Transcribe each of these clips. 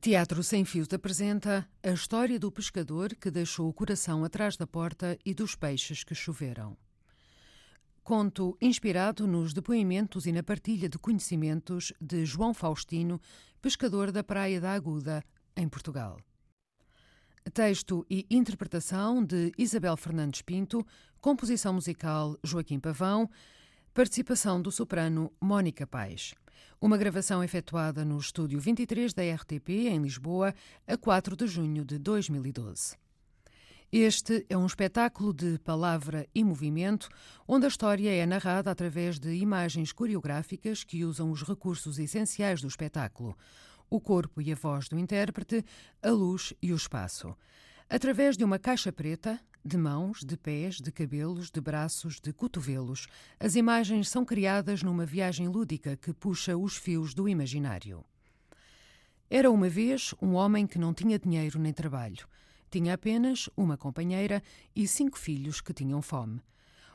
Teatro Sem Fios apresenta a história do pescador que deixou o coração atrás da porta e dos peixes que choveram. Conto inspirado nos depoimentos e na partilha de conhecimentos de João Faustino, pescador da Praia da Aguda, em Portugal. Texto e interpretação de Isabel Fernandes Pinto, composição musical Joaquim Pavão, participação do soprano Mónica Pais. Uma gravação efetuada no estúdio 23 da RTP, em Lisboa, a 4 de junho de 2012. Este é um espetáculo de palavra e movimento, onde a história é narrada através de imagens coreográficas que usam os recursos essenciais do espetáculo: o corpo e a voz do intérprete, a luz e o espaço. Através de uma caixa preta, de mãos, de pés, de cabelos, de braços, de cotovelos, as imagens são criadas numa viagem lúdica que puxa os fios do imaginário. Era uma vez um homem que não tinha dinheiro nem trabalho. Tinha apenas uma companheira e cinco filhos que tinham fome.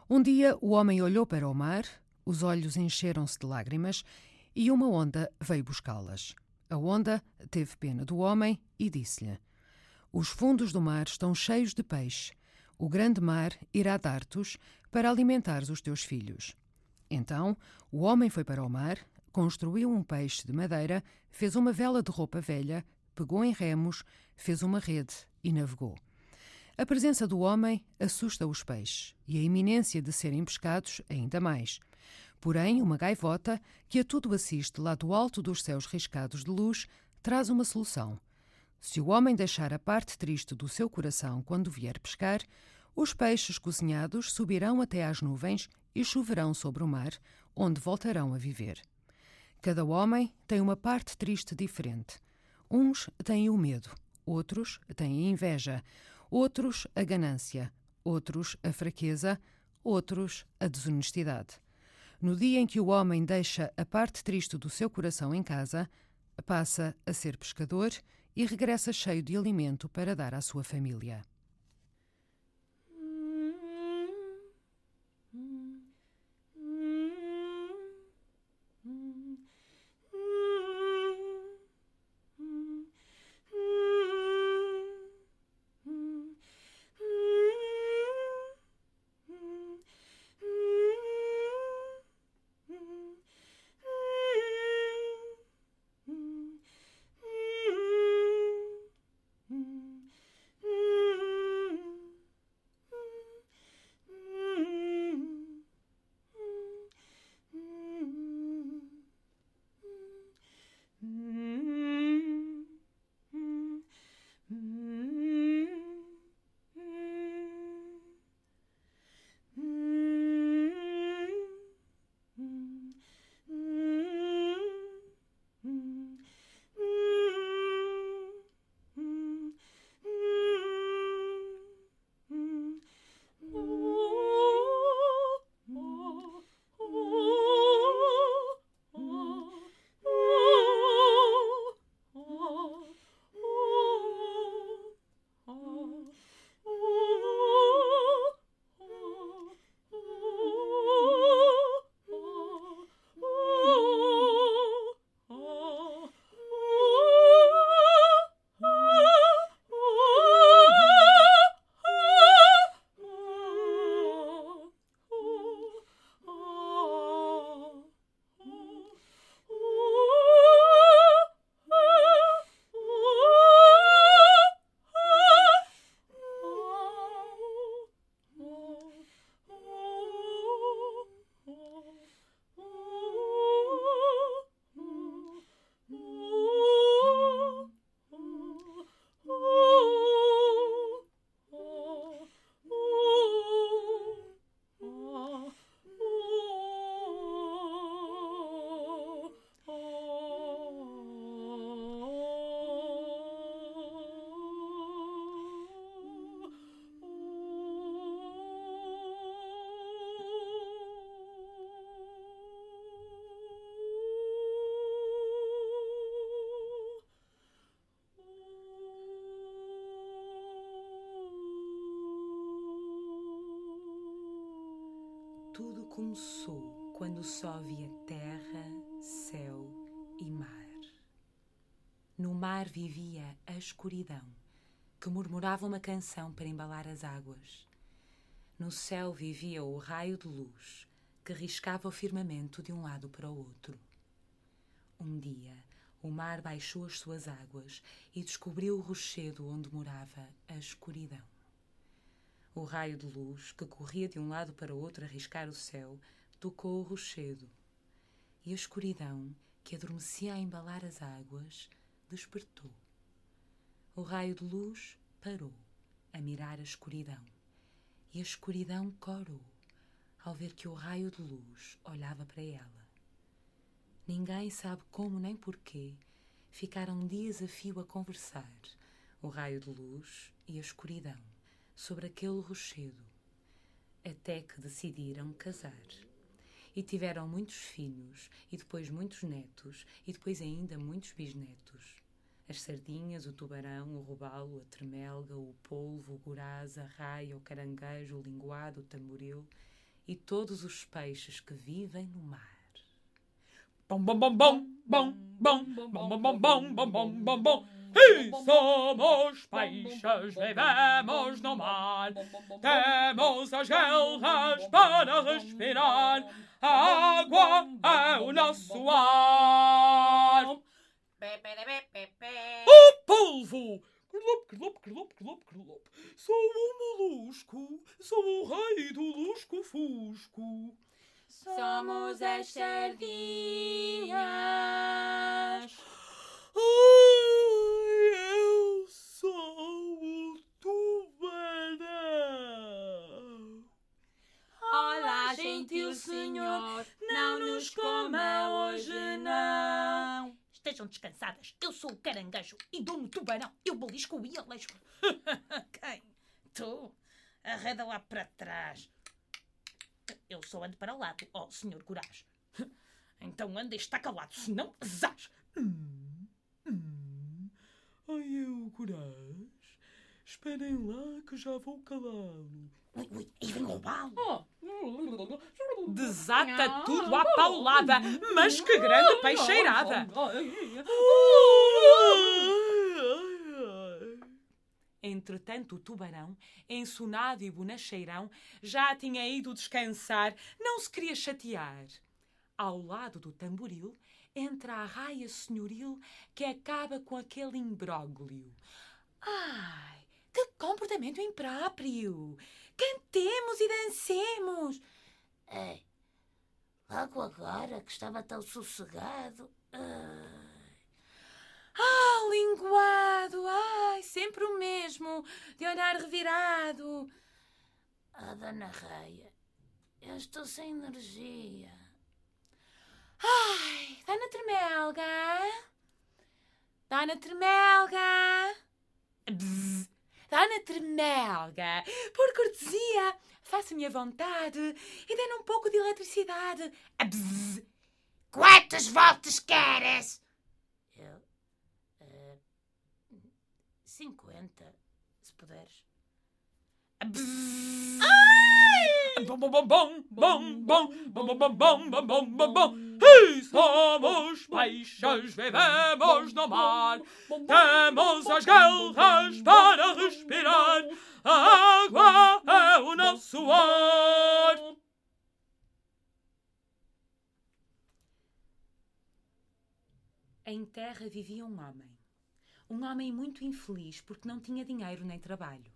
Um dia o homem olhou para o mar, os olhos encheram-se de lágrimas e uma onda veio buscá-las. A onda teve pena do homem e disse-lhe: Os fundos do mar estão cheios de peixe. O grande mar irá dar-te-os para alimentares os teus filhos. Então o homem foi para o mar, construiu um peixe de madeira, fez uma vela de roupa velha, pegou em remos, fez uma rede e navegou. A presença do homem assusta os peixes e a iminência de serem pescados ainda mais. Porém, uma gaivota, que a tudo assiste lá do alto dos céus riscados de luz, traz uma solução. Se o homem deixar a parte triste do seu coração quando vier pescar, os peixes cozinhados subirão até às nuvens e choverão sobre o mar, onde voltarão a viver. Cada homem tem uma parte triste diferente. Uns têm o medo, outros têm a inveja, outros a ganância, outros a fraqueza, outros a desonestidade. No dia em que o homem deixa a parte triste do seu coração em casa, passa a ser pescador e regressa cheio de alimento para dar à sua família. No mar vivia a escuridão, que murmurava uma canção para embalar as águas. No céu vivia o raio de luz, que riscava o firmamento de um lado para o outro. Um dia, o mar baixou as suas águas e descobriu o rochedo onde morava a escuridão. O raio de luz, que corria de um lado para o outro a riscar o céu, tocou o rochedo. E a escuridão, que adormecia a embalar as águas, despertou. O raio de luz parou a mirar a escuridão. E a escuridão corou ao ver que o raio de luz olhava para ela. Ninguém sabe como nem porquê ficaram dias a fio a conversar, o raio de luz e a escuridão, sobre aquele rochedo, até que decidiram casar. E tiveram muitos filhos, e depois muitos netos, e depois ainda muitos bisnetos. As sardinhas, o tubarão, o robalo, a tremelga, o polvo, o goraz, a raia, o caranguejo, o linguado, o tamboril e todos os peixes que vivem no mar. Bom, bom, bom, bom, bom, bom, bom, bom, bom, bom, bom, bom, bom, bom. E somos peixes, vivemos no mar. Temos as guerras para respirar. A água é o nosso ar. Polvo! Crlop, crlop, crlop, crlop, crlop. Sou um molusco, sou o rei do lusco-fusco. Somos as sardinhas. Ai, eu sou o tubarão. Olá, gentil senhor, não nos coma hoje não. Estejam descansadas. Eu sou o caranguejo e dou-me tubarão. Eu belisco e alejo. Quem? Tu? Arreda lá para trás. Eu só ando para o lado, ó oh, senhor Coragem. Então anda e está calado, senão zás. Hum, hum. Ai, eu, Coragem. Esperem lá que já vou calá-lo. Ui, ui, e vem roubá-lo. Oh. Desata tudo à paulada, mas que grande peixeirada! Entretanto, o tubarão, ensonado e bonacheirão, já tinha ido descansar, não se queria chatear. Ao lado do tamboril entra a raia senhoril que acaba com aquele imbróglio. Ai, que comportamento impróprio! Cantemos e dancemos! Ei, logo agora que estava tão sossegado. Ah, linguado! Ai, sempre o mesmo, de olhar revirado. Ah, dona Raia, eu estou sem energia. Ai, Dona Tremelga! Dona Tremelga! Bzz. Dona Tremelga, por cortesia, faça-me a vontade e dê-me um pouco de eletricidade. Quantas voltas queres? Eu. Uh, 50, se puderes. Bzz. Ai! Bom, bom, bom, bom, bom, bom, bom, bom, bom, bom, bom, bom, bom. Somos peixes, vivemos no mar. Temos as guerras para respirar. A água é o nosso ar. Em terra vivia um homem. Um homem muito infeliz porque não tinha dinheiro nem trabalho.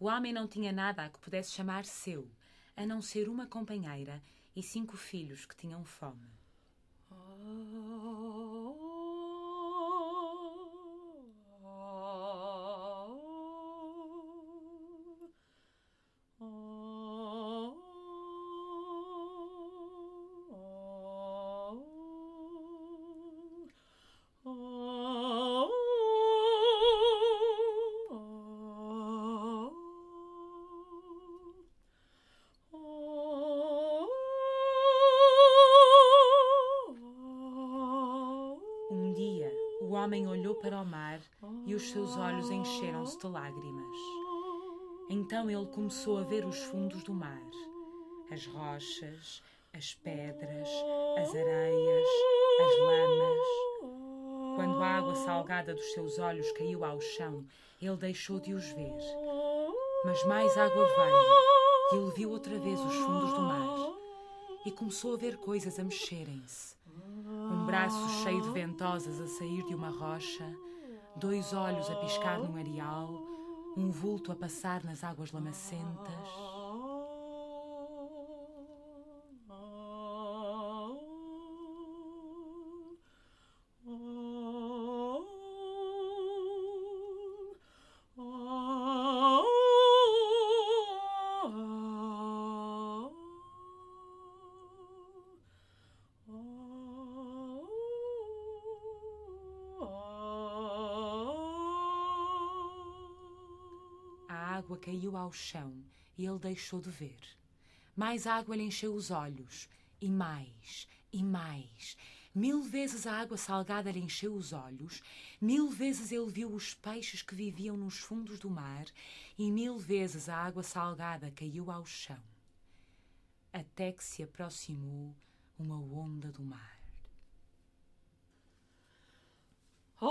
O homem não tinha nada a que pudesse chamar seu, a não ser uma companheira e cinco filhos que tinham fome. Oh. Para o mar e os seus olhos encheram-se de lágrimas. Então ele começou a ver os fundos do mar, as rochas, as pedras, as areias, as lamas. Quando a água salgada dos seus olhos caiu ao chão, ele deixou de os ver. Mas mais água veio e ele viu outra vez os fundos do mar e começou a ver coisas a mexerem-se. Braço cheio de ventosas a sair de uma rocha, dois olhos a piscar num areal, um vulto a passar nas águas lamacentas. Caiu ao chão e ele deixou de ver. Mais água lhe encheu os olhos, e mais, e mais. Mil vezes a água salgada lhe encheu os olhos, mil vezes ele viu os peixes que viviam nos fundos do mar, e mil vezes a água salgada caiu ao chão. Até que se aproximou uma onda do mar. De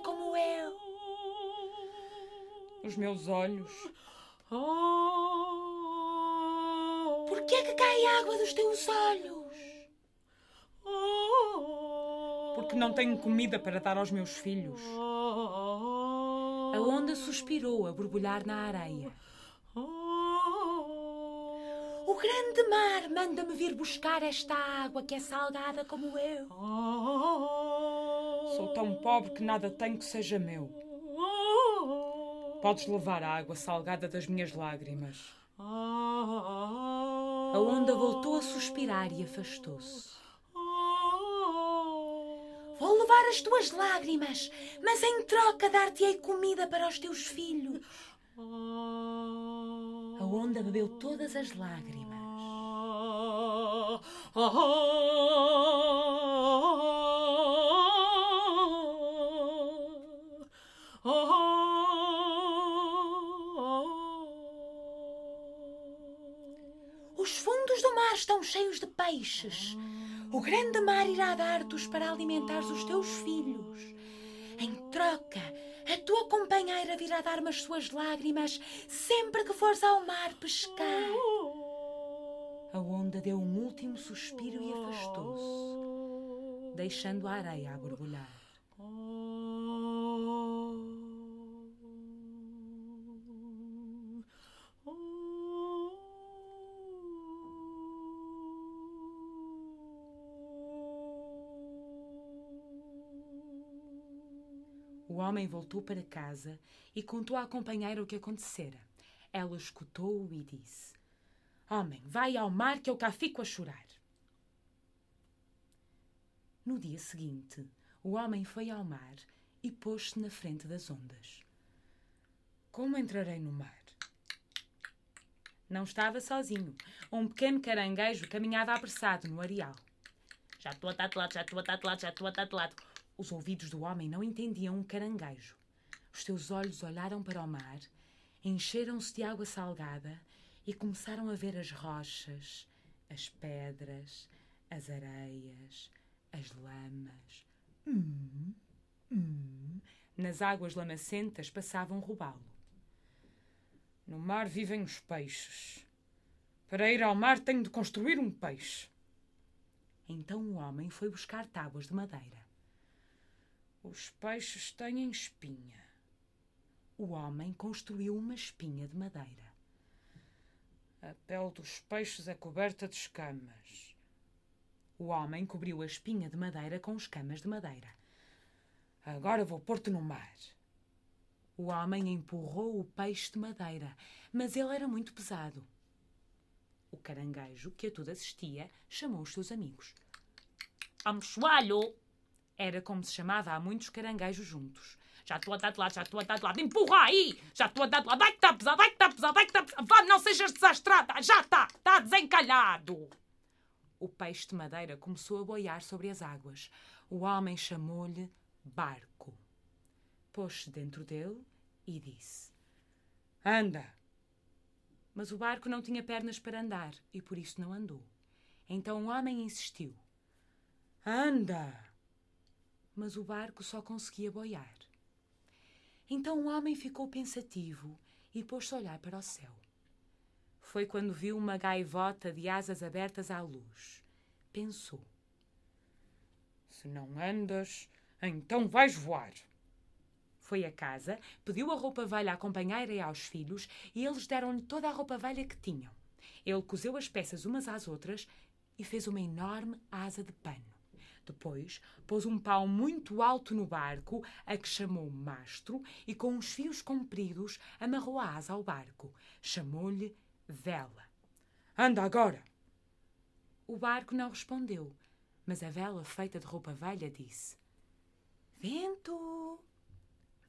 como eu? Os meus olhos. Por que é que cai água dos teus olhos? Porque não tenho comida para dar aos meus filhos. A onda suspirou a borbulhar na areia. O grande mar manda-me vir buscar esta água que é salgada como eu. Sou tão pobre que nada tenho que seja meu. Podes levar a água salgada das minhas lágrimas. A onda voltou a suspirar e afastou-se. Vou levar as tuas lágrimas, mas em troca dar-te-ei comida para os teus filhos. A onda bebeu todas as lágrimas. Estão cheios de peixes. O grande mar irá dar-te-os para alimentares os teus filhos. Em troca, a tua companheira virá dar-me as suas lágrimas sempre que fores ao mar pescar. A onda deu um último suspiro e afastou-se, deixando a areia a borbulhar. Homem voltou para casa e contou à companheira o que acontecera. Ela escutou-o e disse: Homem, vai ao mar que eu cá fico a chorar. No dia seguinte, o homem foi ao mar e pôs-se na frente das ondas. Como entrarei no mar? Não estava sozinho. Um pequeno caranguejo caminhava apressado no areal. Já estou atatelado, já estou atatelado, já estou atatelado. Os ouvidos do homem não entendiam um caranguejo. Os seus olhos olharam para o mar, encheram-se de água salgada e começaram a ver as rochas, as pedras, as areias, as lamas. Hum, hum. Nas águas lamacentas passavam robalo. No mar vivem os peixes. Para ir ao mar tenho de construir um peixe. Então o homem foi buscar tábuas de madeira. Os peixes têm espinha. O homem construiu uma espinha de madeira. A pele dos peixes é coberta de escamas. O homem cobriu a espinha de madeira com escamas de madeira. Agora vou pôr-te no mar. O homem empurrou o peixe de madeira, mas ele era muito pesado. O caranguejo, que a tudo assistia, chamou os seus amigos. Amochoalho! Era como se chamava a muitos caranguejos juntos. Já estou a dar de lado, já estou a dar de lado. Empurra aí! Já estou a dar de lado. Vai que está pesado, vai que está pesado, vai que está pesado. Vá, não sejas desastrada. Já está, está desencalhado. O peixe de madeira começou a boiar sobre as águas. O homem chamou-lhe barco. Pôs-se dentro dele e disse: Anda! Mas o barco não tinha pernas para andar e por isso não andou. Então o homem insistiu: Anda! Mas o barco só conseguia boiar. Então o homem ficou pensativo e pôs-se a olhar para o céu. Foi quando viu uma gaivota de asas abertas à luz. Pensou: Se não andas, então vais voar. Foi a casa, pediu a roupa velha à companheira e aos filhos e eles deram-lhe toda a roupa velha que tinham. Ele cozeu as peças umas às outras e fez uma enorme asa de pano. Depois pôs um pau muito alto no barco, a que chamou mastro, e com uns fios compridos amarrou a asa ao barco. Chamou-lhe vela. Anda agora! O barco não respondeu, mas a vela feita de roupa velha disse: Vento,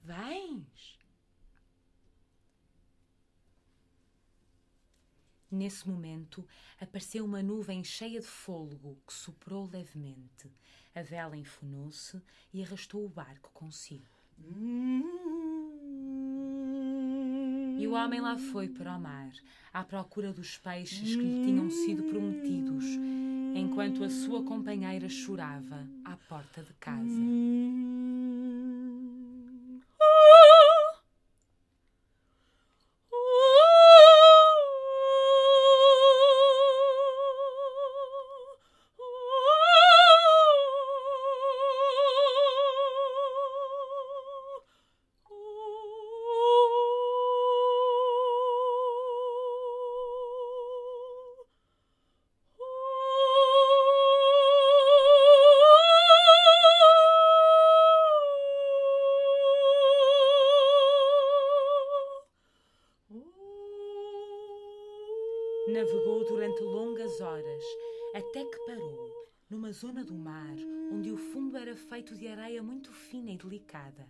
vens? Nesse momento, apareceu uma nuvem cheia de fôlego que soprou levemente. A vela enfunou-se e arrastou o barco consigo. E o homem lá foi para o mar, à procura dos peixes que lhe tinham sido prometidos, enquanto a sua companheira chorava à porta de casa. Feito de areia muito fina e delicada.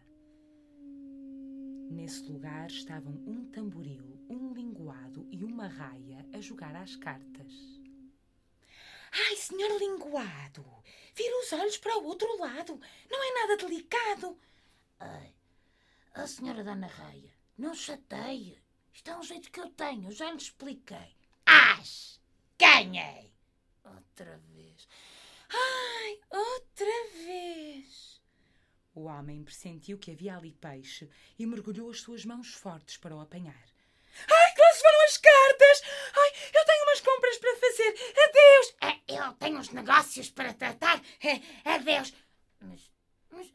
Nesse lugar estavam um tamboril, um linguado e uma raia a jogar às cartas. Ai, senhor linguado, vira os olhos para o outro lado. Não é nada delicado. Ai, a senhora Dona Raia, não chateie. Isto é um jeito que eu tenho, já lhe expliquei. As! Ganhei! Outra vez. Ai, outra vez. O homem pressentiu que havia ali peixe e mergulhou as suas mãos fortes para o apanhar. Ai, que lá se foram as cartas! Ai, eu tenho umas compras para fazer. Adeus! É, eu tenho uns negócios para tratar. É, adeus. Mas, mas,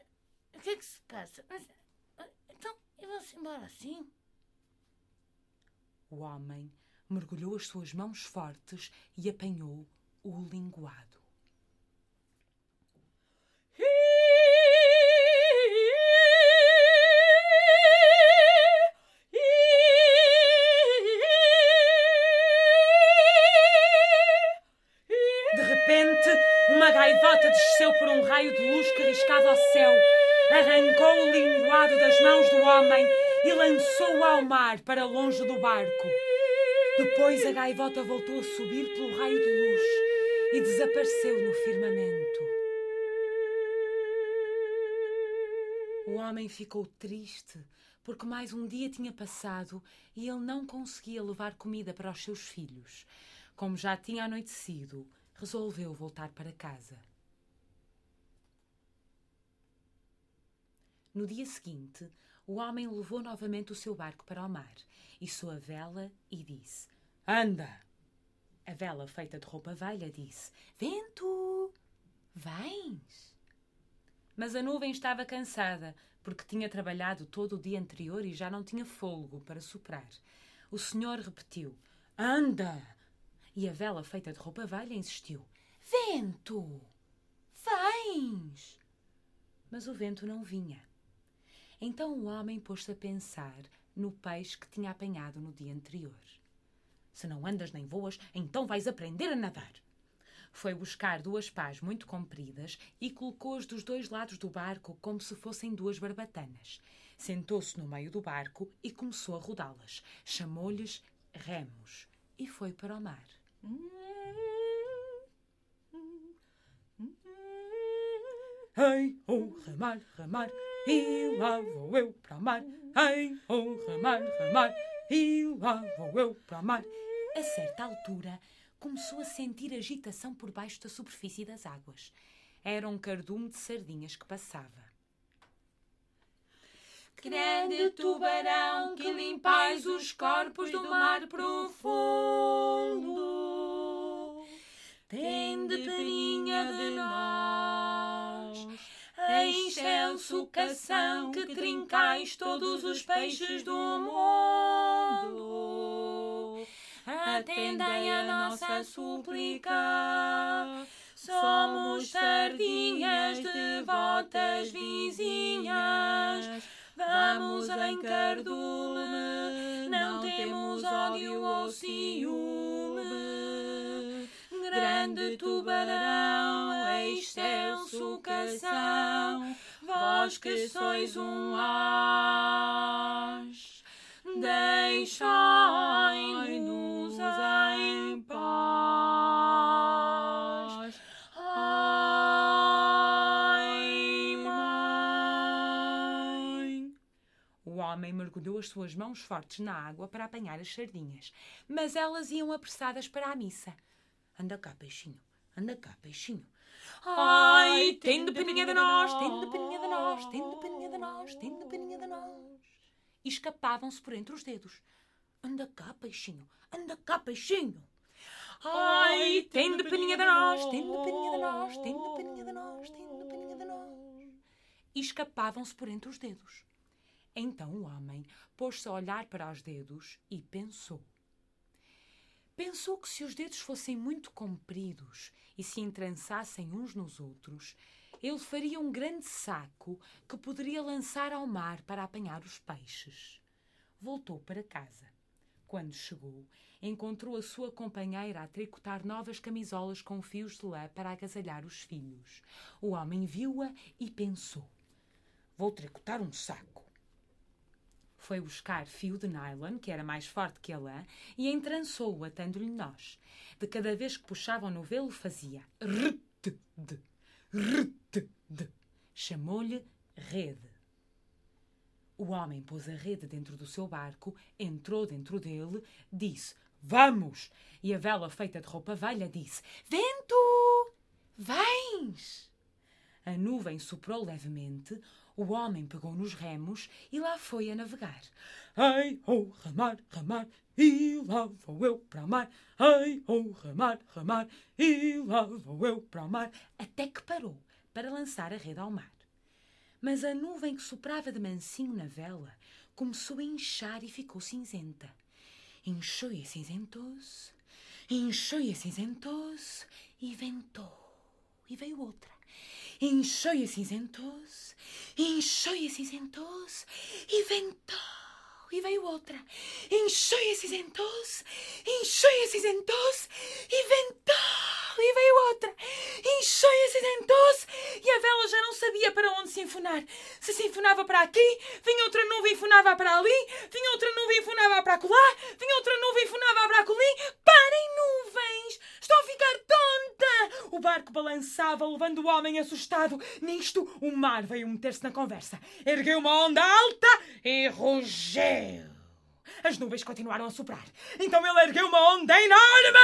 o que é que se passa? Mas, então, e vão-se embora assim? O homem mergulhou as suas mãos fortes e apanhou o linguado. Gaivota desceu por um raio de luz que riscava o céu, arrancou o linguado das mãos do homem e lançou-o ao mar para longe do barco. Depois a gaivota voltou a subir pelo raio de luz e desapareceu no firmamento. O homem ficou triste porque mais um dia tinha passado e ele não conseguia levar comida para os seus filhos. Como já tinha anoitecido, resolveu voltar para casa. No dia seguinte, o homem levou novamente o seu barco para o mar, içou a vela e disse: Anda! A vela feita de roupa velha disse: Vento! Vens! Mas a nuvem estava cansada, porque tinha trabalhado todo o dia anterior e já não tinha fôlego para soprar. O senhor repetiu: Anda! E a vela feita de roupa velha insistiu: Vento! Vens! Mas o vento não vinha. Então o homem pôs-se a pensar no peixe que tinha apanhado no dia anterior. Se não andas nem voas, então vais aprender a nadar. Foi buscar duas pás muito compridas e colocou-as dos dois lados do barco como se fossem duas barbatanas. Sentou-se no meio do barco e começou a rodá-las. Chamou-lhes remos e foi para o mar. Ei, oh, remar, remar, e lá vou eu para o mar. Ai, oh, remar, remar, e lá vou eu para o mar. A certa altura, começou a sentir agitação por baixo da superfície das águas. Era um cardume de sardinhas que passava. Grande tubarão que limpais os corpos do mar profundo, tende peninha de nós. Em excelso cação que trincais todos os peixes do mundo. Atendei a nossa súplica. Somos sardinhas devotas vizinhas. Vamos em cardume, não temos ódio ou ciúme. Grande tubarão, excelso cação, vós que sois um as, deixai-nos em paz. Ai, mãe. O homem mergulhou as suas mãos fortes na água para apanhar as sardinhas, mas elas iam apressadas para a missa. Anda cá, peixinho, anda cá, peixinho. Ai, tem de peninha de nós, tem de peninha de nós, tem de peninha de nós, tem de peninha de nós. E escapavam-se por entre os dedos. Anda cá, peixinho, anda cá, peixinho. Ai, tem de peninha de nós, tem de peninha de nós, tem de peninha de nós, tem de peninha de nós. E escapavam-se por entre os dedos. Então o homem pôs-se a olhar para os dedos e pensou. Pensou que se os dedos fossem muito compridos e se entrançassem uns nos outros, ele faria um grande saco que poderia lançar ao mar para apanhar os peixes. Voltou para casa. Quando chegou, encontrou a sua companheira a tricotar novas camisolas com fios de lã para agasalhar os filhos. O homem viu-a e pensou: Vou tricotar um saco. Foi buscar fio de nylon, que era mais forte que a lã, e entrançou-o, atando-lhe nós. De cada vez que puxava o novelo, fazia rtd, rtd. Chamou-lhe rede. O homem pôs a rede dentro do seu barco, entrou dentro dele, disse: Vamos! E a vela feita de roupa velha disse: Vento! Vens! A nuvem soprou levemente, o homem pegou nos remos e lá foi a navegar. Ai, oh, remar, remar, e lá vou eu para o mar. Ai, oh, remar, remar, e lá vou eu para o mar. Até que parou para lançar a rede ao mar. Mas a nuvem que soprava de mansinho na vela começou a inchar e ficou cinzenta. Inchou e acinzentou-se, inchou e acinzentou-se e ventou. E veio outra. Inchou e acinzentou-se, inchou e acinzentou-se e ventou. E veio outra. Inchou e acinzentou-se, inchou e acinzentou-se e ventou. E veio outra. Inchou e acinzentou-se e a vela já não sabia para onde se enfunar. Se se enfunava para aqui, vinha outra nuvem e enfunava para ali, vinha outra nuvem e enfunava para acolá, vinha outra nuvem e enfunava para acolhi. Parem, nuvens! Estou a ficar tonta! O barco balançava, levando o homem assustado. Nisto, o mar veio meter-se na conversa. Ergueu uma onda alta e rugeu. As nuvens continuaram a soprar. Então ele ergueu uma onda enorme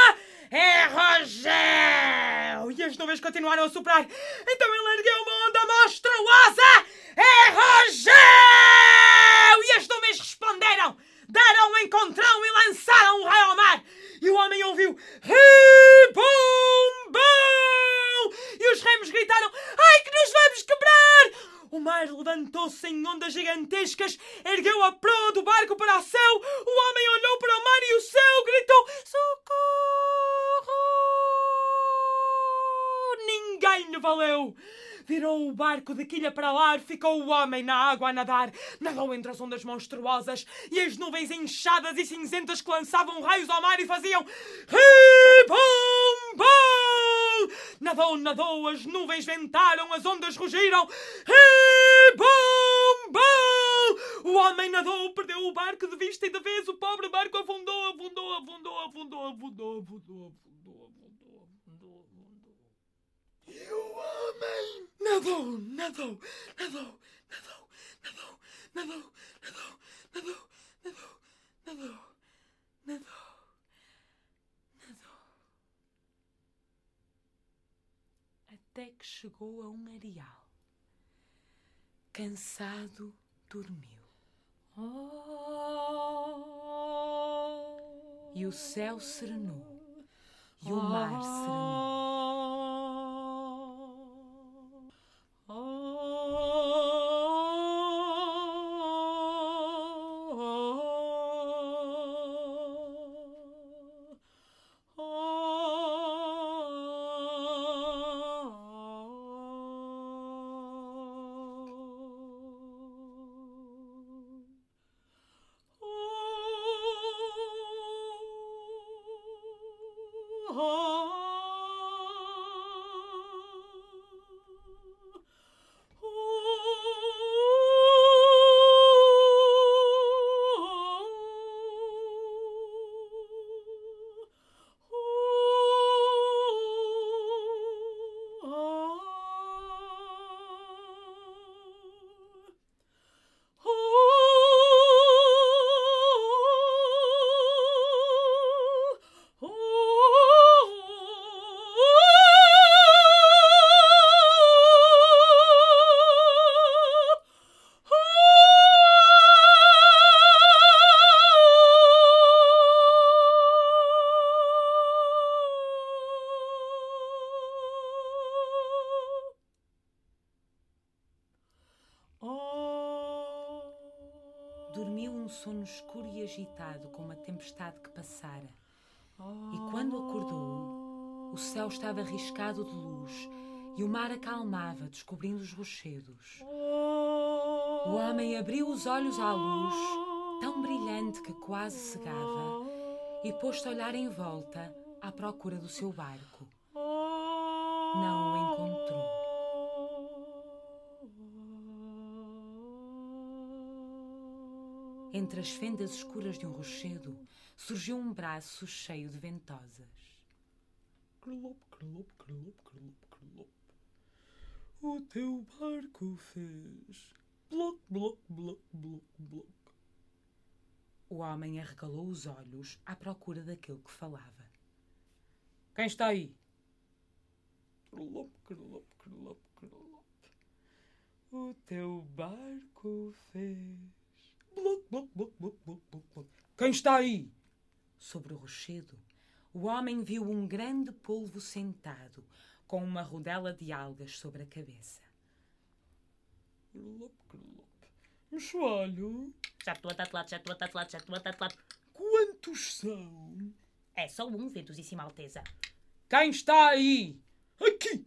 e rugeu. E as nuvens continuaram a soprar. Então ele ergueu uma onda monstruosa e rugeu. E as nuvens responderam. Deram um encontrão e lançaram um raio ao mar. E o homem ouviu Ribum, bum! E os remos gritaram Ai que nos vamos quebrar! O mar levantou-se em ondas gigantescas, ergueu a proa do barco para o céu. O homem olhou para o mar e o céu gritou Socorro! Ninguém lhe valeu. Virou o barco de quilha para lá, ficou o homem na água a nadar. Nadou entre as ondas monstruosas e as nuvens inchadas e cinzentas que lançavam raios ao mar e faziam Ribum, bum! Nadou, nadou, as nuvens ventaram, as ondas rugiram. Ribum, bum! O homem nadou, perdeu o barco de vista e de vez o pobre barco afundou, afundou, afundou, afundou, afundou, afundou, afundou, afundou, afundou, afundou. E o homem nadou, nadou, nadou, nadou, nadou, nadou, nadou, nadou, nadou, nadou, nadou, nadou. Até que chegou a um areal. Cansado, dormiu. E o céu serenou. E o mar serenou. Mar acalmava, descobrindo os rochedos. O homem abriu os olhos à luz, tão brilhante que quase cegava, e pôs-se a olhar em volta à procura do seu barco. Não o encontrou. Entre as fendas escuras de um rochedo surgiu um braço cheio de ventosas. Crlop, crlop, crlop, crlop, crlop. O teu barco fez. Bloc, bloc, bloc, bloc, bloc. O homem arregalou os olhos à procura daquele que falava. Quem está aí? Crlop, crlop, crlop, crlop. O teu barco fez. Bloc, bloc, bloc, bloc, bloc, bloc, bloc. Quem está aí? Sobre o rochedo, o homem viu um grande polvo sentado, com uma rodela de algas sobre a cabeça. Crlop, crlop. Mexoalho, Já estou tatuado, já estou a tatuado, já estou a tatuado. quantos são? É só um, Ventosíssima Alteza. Quem está aí? Aqui!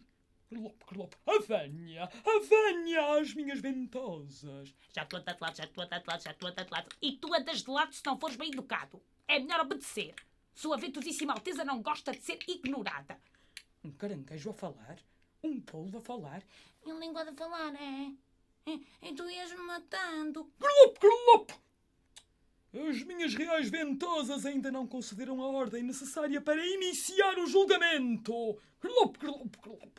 Crlop, crlop. A venha, a às minhas ventosas. Já estou tatuado, já estou tatuado, já estou a tatuado. E tu andas de lado se não fores bem educado. É melhor obedecer. Sua Ventosíssima Alteza não gosta de ser ignorada. Um caranguejo a falar? Um polvo a falar? E um língua de falar, é? E, e tu ias-me matando. Crlop, crlop! As minhas reais ventosas ainda não concederam a ordem necessária para iniciar o julgamento. Crlop, crlop, crlop.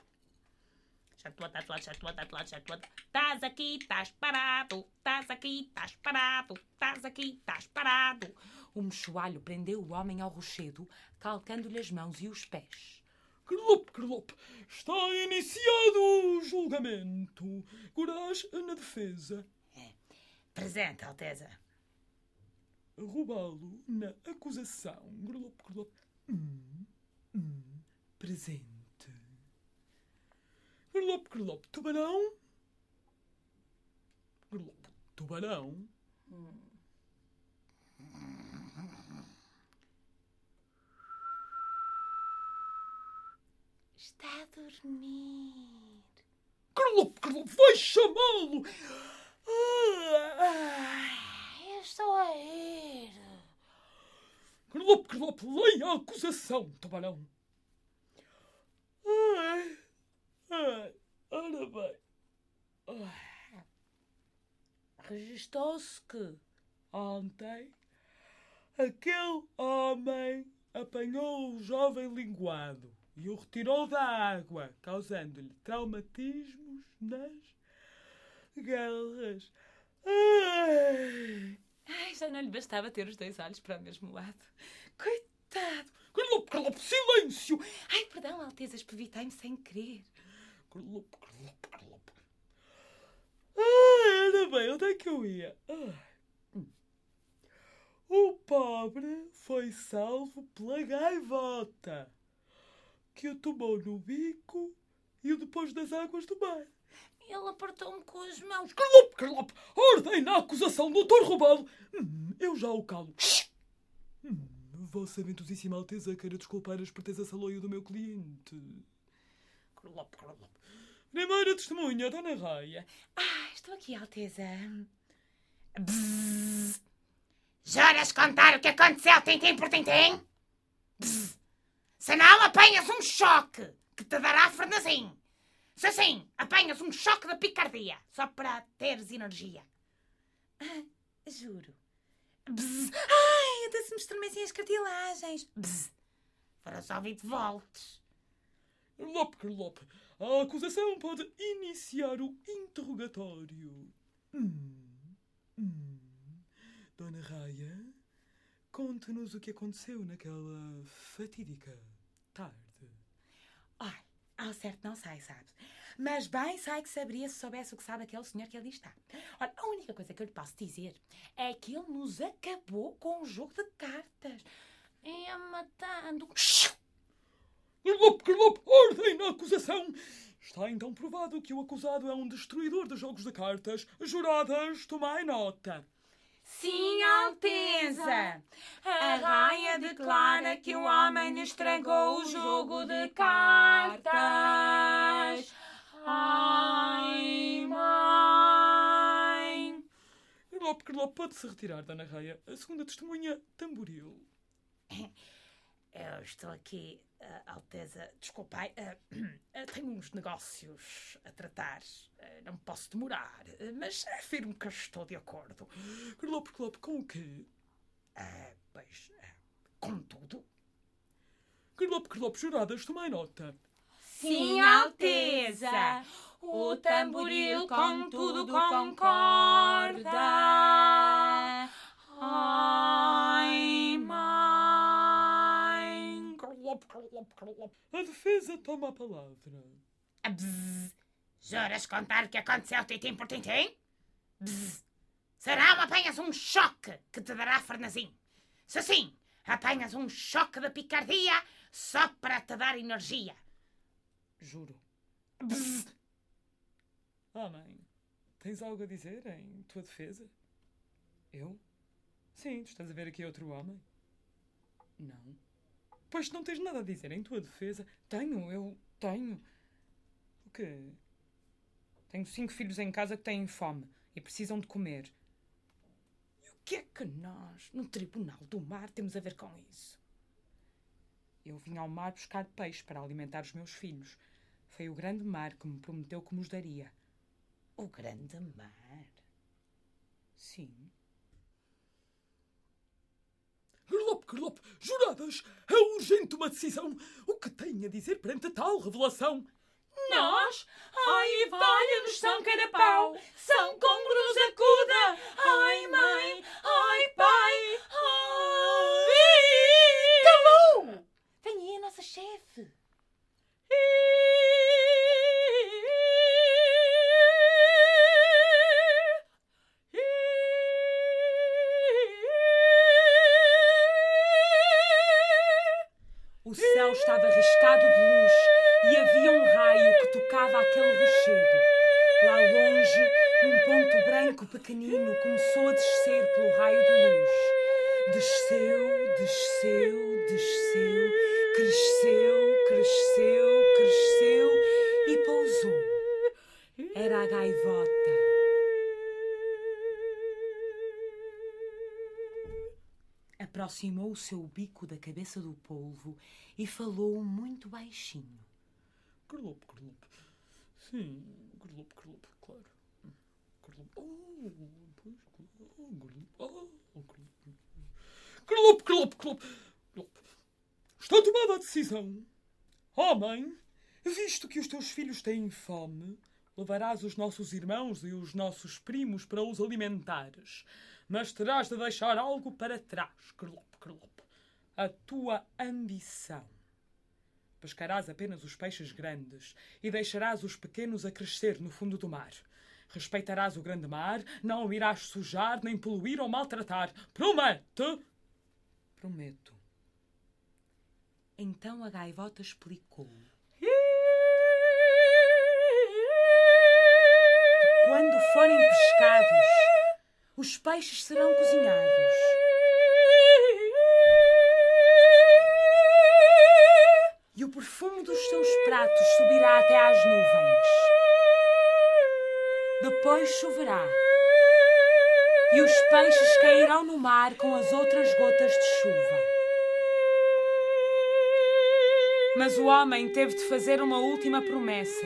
Já estou a tatuado, já estou a tatuado, já a Estás aqui, estás parado. Estás aqui, estás parado. Estás aqui, estás parado. O mexoalho prendeu o homem ao rochedo, calcando-lhe as mãos e os pés. Crlop, crlop. Está iniciado o julgamento. Coragem na defesa. Presente, Alteza. Roubá-lo na acusação. Crlop, crlop. Hum, hum, presente. Crlop, crlop. Tubarão. Crlop, tubarão. Está a dormir. Crlop, crlop. Vai chamá-lo. Ah, Eu estou a ir. Crlop, crlop. Leia a acusação, tubarão. Ai, ai, ora bem. Ai. Registou-se que ontem aquele homem apanhou o jovem linguado e o retirou da água, causando-lhe traumatismos nas garras. Ai. Ai, já não lhe bastava ter os dois olhos para o mesmo lado. Coitado. Carlop, Carlop, silêncio. Ai, perdão, Alteza, espevitei-me sem querer. Carlop, Carlop, Carlop. Ai, ora bem, onde é que eu ia? Ai. O pobre foi salvo pela gaivota que o tomou no bico e o depois das águas do mar. Ele apertou-me com as mãos. Carlop, Carlop, ordem na acusação, doutor Robalo. Hum, eu já o calo. Hum, Vossa Ventosíssima Alteza queira desculpar a esperteza saloia do meu cliente. Carlop, Carlop. Primeira testemunha, Dona Raia. Ah, estou aqui, Alteza. Bzzz. Juras contar o que aconteceu tintim por tintim? Bzzz. Senão apanhas um choque que te dará frenesim. Se sim, apanhas um choque de picardia, só para teres energia. Ah, juro. Bzz. Ai, até se me estremecem as cartilagens. Bzzz. Para só vir de voltes. Carlop, Carlop. A acusação pode iniciar o interrogatório. Hum, hum. Dona Raia, conte-nos o que aconteceu naquela fatídica tarde. Ai, ao certo não sai, sabes? Mas bem sei que saberia se soubesse o que sabe aquele senhor que ali está. Olha, a única coisa que eu lhe posso dizer é que ele nos acabou com o jogo de cartas. Ia matando. Carlop, Carlop, ordem na acusação! Está então provado que o acusado é um destruidor de jogos de cartas. Juradas, tomai nota. Sim, Alteza! A raia declara que o homem estragou o jogo de cartas. Ai, mãe! Carlop, Carlop, pode-se retirar, Dona Raia. A segunda testemunha, tamboril. Eu estou aqui, ah, Alteza. Desculpai, ah, ah, tenho uns negócios a tratar. Ah, não posso demorar, mas afirmo que estou de acordo. Carlop, Carlop, com o quê? Pois, com tudo. Carlop, Carlop, juradas, tomai nota. Sim, Alteza! O tamboril com tudo concorda. Ai, A defesa toma a palavra. Bzzz. Juras contar o que aconteceu tintim por tintim? Bzzz. Será apanhas um choque que te dará frenesim? Se sim, apanhas um choque de picardia só para te dar energia. Juro. Bzzz. Ah, mãe, tens algo a dizer em tua defesa? Eu? Sim, tu estás a ver aqui outro homem? Não. Pois não tens nada a dizer em tua defesa. Tenho, eu tenho. O quê? Tenho cinco filhos em casa que têm fome e precisam de comer. E o que é que nós, no Tribunal do Mar, temos a ver com isso? Eu vim ao mar buscar peixe para alimentar os meus filhos. Foi o grande mar que me prometeu que nos daria. O grande mar. Sim. Gerlop, juradas, é urgente uma decisão. O que tem a dizer perante tal revelação? Nós? Ai, valha-nos São Carapau! São Congros acuda! Ai, mãe! Ai, pai! Ai! Calou! Vem aí a nossa chefe. O estava riscado de luz e havia um raio que tocava aquele rochedo. Lá longe, um ponto branco pequenino começou a descer pelo raio de luz. Desceu, desceu, desceu, cresceu, cresceu, cresceu e pousou. Era a gaivota. Aproximou o seu bico da cabeça do polvo e falou muito baixinho. Gerlop, Gerlop. Sim, Gerlop, Gerlop, claro. Gerlop. Oh, pois. Oh, Gerlop. Oh. Gerlop, Gerlop, Gerlop. Gerlop. Está tomada a decisão. Mãe, visto que os teus filhos têm fome, levarás os nossos irmãos e os nossos primos para os alimentares. Mas terás de deixar algo para trás, Kerlop, Kerlop. A tua ambição. Pescarás apenas os peixes grandes e deixarás os pequenos a crescer no fundo do mar. Respeitarás o grande mar, não o irás sujar, nem poluir ou maltratar. Promete! Prometo. Então a gaivota explicou. Quando forem pescados, os peixes serão cozinhados. E o perfume dos seus pratos subirá até às nuvens. Depois choverá. E os peixes cairão no mar com as outras gotas de chuva. Mas o homem teve de fazer uma última promessa.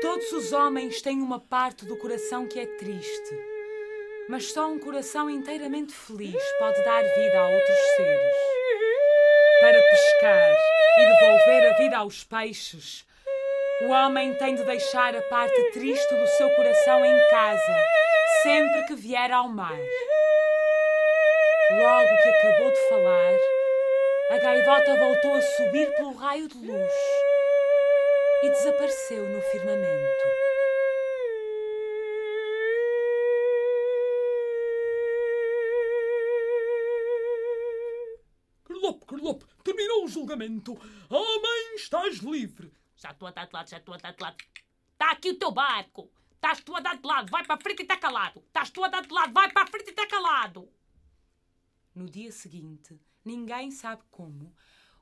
Todos os homens têm uma parte do coração que é triste, mas só um coração inteiramente feliz pode dar vida a outros seres. Para pescar e devolver a vida aos peixes, o homem tem de deixar a parte triste do seu coração em casa, sempre que vier ao mar. Logo que acabou de falar, a gaivota voltou a subir pelo raio de luz e desapareceu no firmamento. Julgamento. Homem, estás livre. Já estou a dar de lado, já estou a dar de lado. Está aqui o teu barco. Estás tu a dar de lado, vai para a frente e está calado. Estás tu a dar de lado, vai para a frente e está calado. No dia seguinte, ninguém sabe como,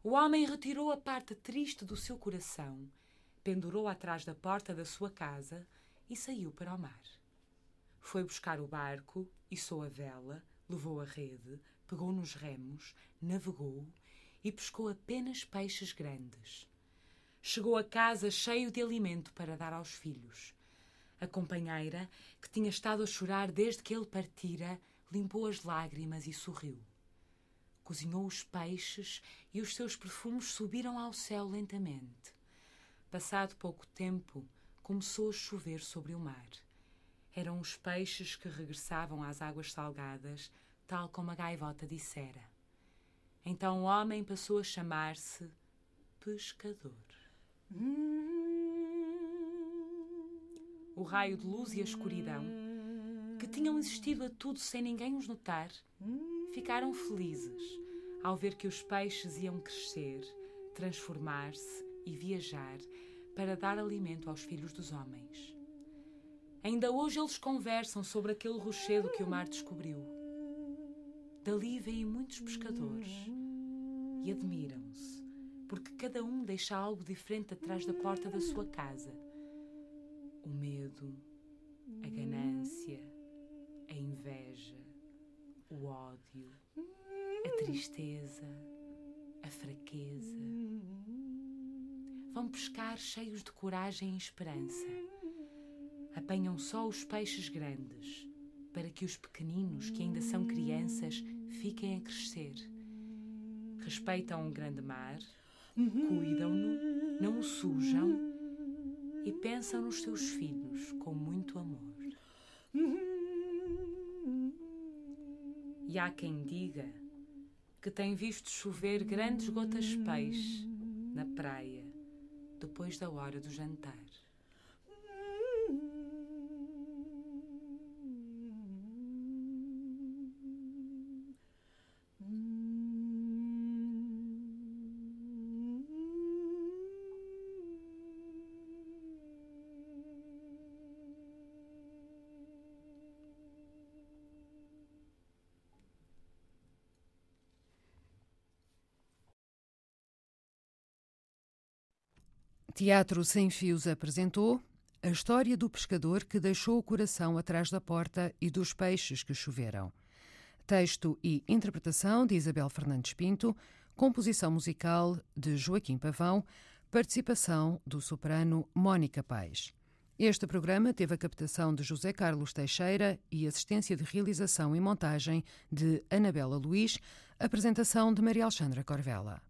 o homem retirou a parte triste do seu coração, pendurou atrás da porta da sua casa e saiu para o mar. Foi buscar o barco, içou a vela, levou a rede, pegou nos remos, navegou e pescou apenas peixes grandes. Chegou a casa cheio de alimento para dar aos filhos. A companheira, que tinha estado a chorar desde que ele partira, limpou as lágrimas e sorriu. Cozinhou os peixes e os seus perfumes subiram ao céu lentamente. Passado pouco tempo, começou a chover sobre o mar. Eram os peixes que regressavam às águas salgadas, tal como a gaivota dissera. Então o homem passou a chamar-se pescador. O raio de luz e a escuridão, que tinham existido a tudo sem ninguém os notar, ficaram felizes ao ver que os peixes iam crescer, transformar-se e viajar para dar alimento aos filhos dos homens. Ainda hoje eles conversam sobre aquele rochedo que o mar descobriu. Dali vêm muitos pescadores e admiram-se, porque cada um deixa algo diferente atrás da porta da sua casa. O medo, a ganância, a inveja, o ódio, a tristeza, a fraqueza. Vão pescar cheios de coragem e esperança. Apanham só os peixes grandes, para que os pequeninos, que ainda são crianças, fiquem a crescer. Respeitam o grande mar, cuidam-no, não o sujam e pensam nos seus filhos com muito amor. E há quem diga que tem visto chover grandes gotas de peixe na praia depois da hora do jantar. Teatro Sem Fios apresentou a história do pescador que deixou o coração atrás da porta e dos peixes que choveram. Texto e interpretação de Isabel Fernandes Pinto, composição musical de Joaquim Pavão, participação do soprano Mónica Pais. Este programa teve a captação de José Carlos Teixeira e assistência de realização e montagem de Anabela Luiz, apresentação de Maria Alexandra Corvella.